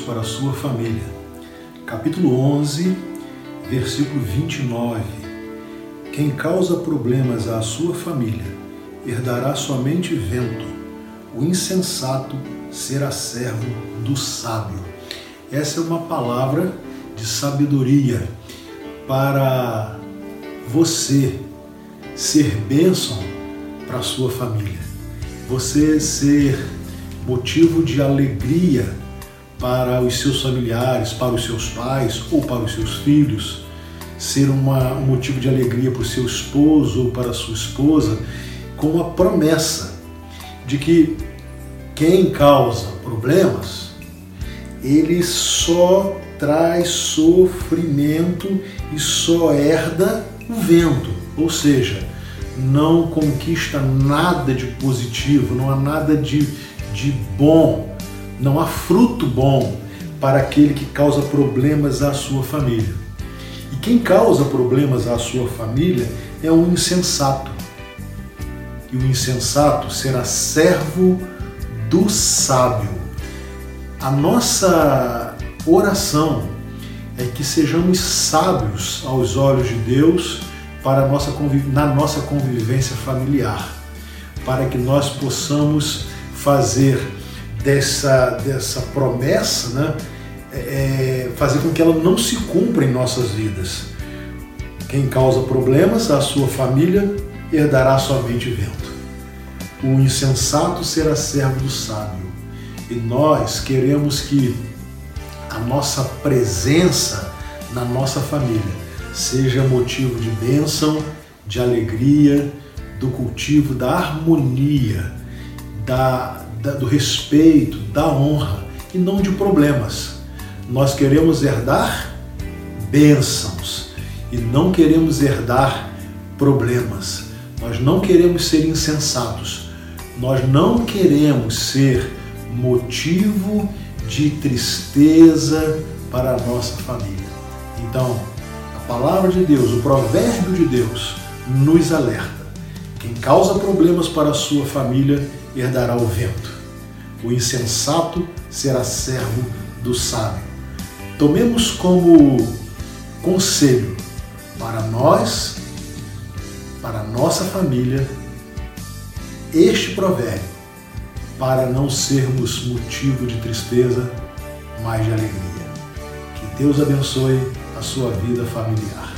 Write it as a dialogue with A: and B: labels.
A: para a sua família. Capítulo 11, versículo 29. Quem causa problemas à sua família herdará somente vento. O insensato será servo do sábio. Essa é uma palavra de sabedoria para você ser bênção para a sua família. Você ser motivo de alegria para os seus familiares, para os seus pais ou para os seus filhos, ser uma, um motivo de alegria para o seu esposo ou para a sua esposa, com a promessa de que quem causa problemas, ele só traz sofrimento e só herda o vento, ou seja, não conquista nada de positivo, não há nada de, de bom, não há fruto bom para aquele que causa problemas à sua família. E quem causa problemas à sua família é um insensato. E o insensato será servo do sábio. A nossa oração é que sejamos sábios aos olhos de Deus para nossa na nossa convivência familiar, para que nós possamos fazer dessa, dessa promessa, né, é, é, fazer com que ela não se cumpra em nossas vidas. Quem causa problemas à sua família herdará somente vento. O insensato será servo do sábio. E nós queremos que a nossa presença na nossa família seja motivo de bênção, de alegria, do cultivo da harmonia, da, da, do respeito, da honra e não de problemas. Nós queremos herdar bênçãos e não queremos herdar problemas. Nós não queremos ser insensatos. Nós não queremos ser motivo de tristeza para a nossa família. Então, a palavra de Deus, o provérbio de Deus, nos alerta. Quem causa problemas para a sua família herdará o vento. O insensato será servo do sábio. Tomemos como conselho para nós, para nossa família, este provérbio para não sermos motivo de tristeza, mas de alegria. Que Deus abençoe a sua vida familiar.